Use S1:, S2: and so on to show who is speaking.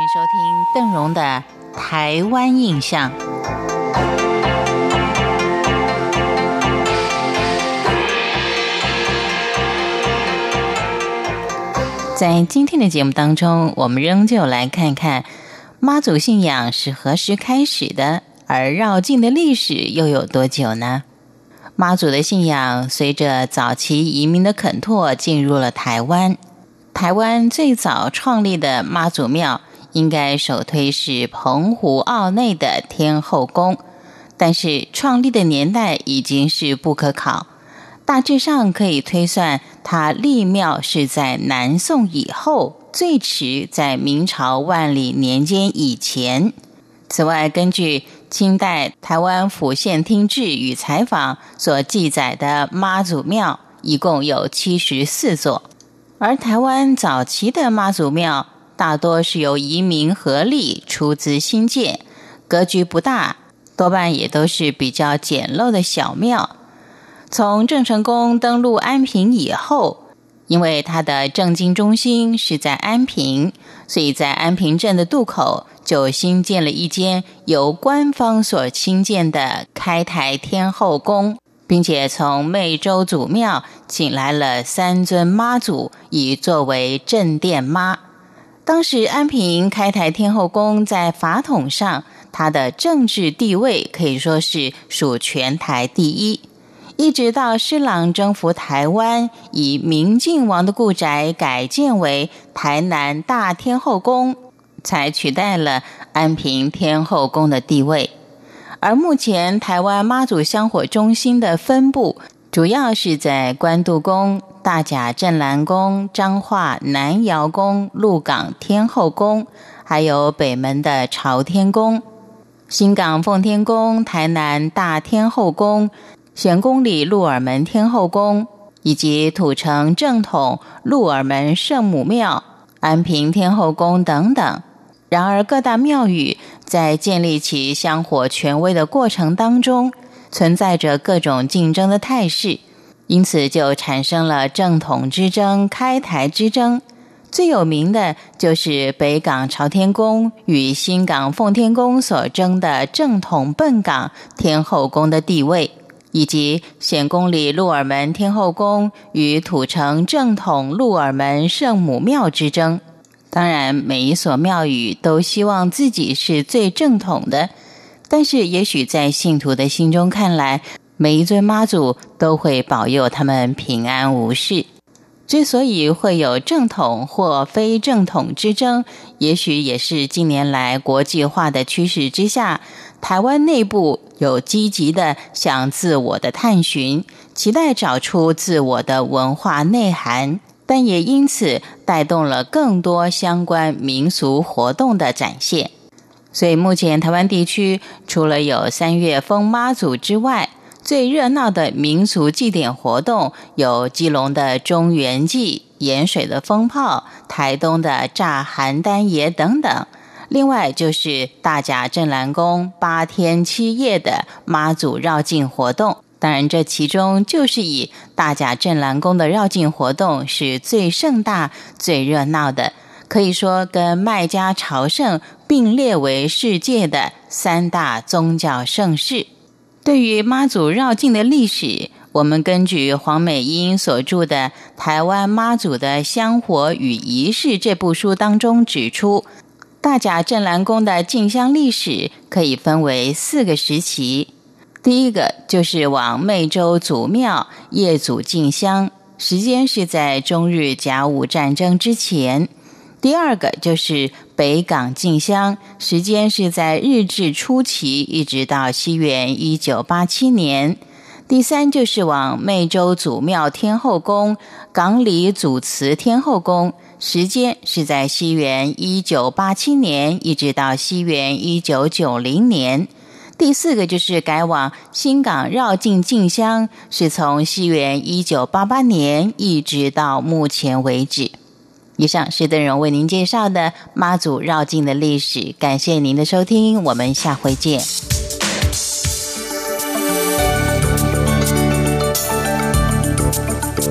S1: 请收听邓荣的《台湾印象》。在今天的节目当中，我们仍旧来看看妈祖信仰是何时开始的，而绕境的历史又有多久呢？妈祖的信仰随着早期移民的垦拓进入了台湾。台湾最早创立的妈祖庙，应该首推是澎湖澳内的天后宫，但是创立的年代已经是不可考。大致上可以推算，它立庙是在南宋以后，最迟在明朝万历年间以前。此外，根据清代台湾府县厅志与采访所记载的妈祖庙，一共有七十四座。而台湾早期的妈祖庙大多是由移民合力出资兴建，格局不大，多半也都是比较简陋的小庙。从郑成功登陆安平以后，因为他的政经中心是在安平，所以在安平镇的渡口就新建了一间由官方所兴建的开台天后宫。并且从湄洲祖庙请来了三尊妈祖，以作为镇殿妈。当时安平开台天后宫在法统上，它的政治地位可以说是属全台第一。一直到施琅征服台湾，以明靖王的故宅改建为台南大天后宫，才取代了安平天后宫的地位。而目前台湾妈祖香火中心的分布，主要是在关渡宫、大甲镇澜宫、彰化南窑宫、鹿港天后宫，还有北门的朝天宫、新港奉天宫、台南大天后宫、玄宫里鹿耳门天后宫，以及土城正统鹿耳门圣母庙、安平天后宫等等。然而，各大庙宇在建立起香火权威的过程当中，存在着各种竞争的态势，因此就产生了正统之争、开台之争。最有名的就是北港朝天宫与新港奉天宫所争的正统笨港天后宫的地位，以及显宫里鹿耳门天后宫与土城正统鹿耳门圣母庙之争。当然，每一所庙宇都希望自己是最正统的，但是也许在信徒的心中看来，每一尊妈祖都会保佑他们平安无事。之所以会有正统或非正统之争，也许也是近年来国际化的趋势之下，台湾内部有积极的向自我的探寻，期待找出自我的文化内涵。但也因此带动了更多相关民俗活动的展现，所以目前台湾地区除了有三月风妈祖之外，最热闹的民俗祭典活动有基隆的中元祭、盐水的风炮、台东的炸邯郸爷等等，另外就是大甲镇澜宫八天七夜的妈祖绕境活动。当然，这其中就是以大甲镇澜宫的绕境活动是最盛大、最热闹的，可以说跟麦加朝圣并列为世界的三大宗教盛事。对于妈祖绕境的历史，我们根据黄美英所著的《台湾妈祖的香火与仪式》这部书当中指出，大甲镇澜宫的进香历史可以分为四个时期。第一个就是往湄洲祖庙夜祖进香，时间是在中日甲午战争之前；第二个就是北港进香，时间是在日治初期，一直到西元一九八七年；第三就是往湄洲祖庙天后宫港里祖祠天后宫，时间是在西元一九八七年，一直到西元一九九零年。第四个就是改往新港绕境进香，是从西元一九八八年一直到目前为止。以上是邓荣为您介绍的妈祖绕境的历史，感谢您的收听，我们下回见。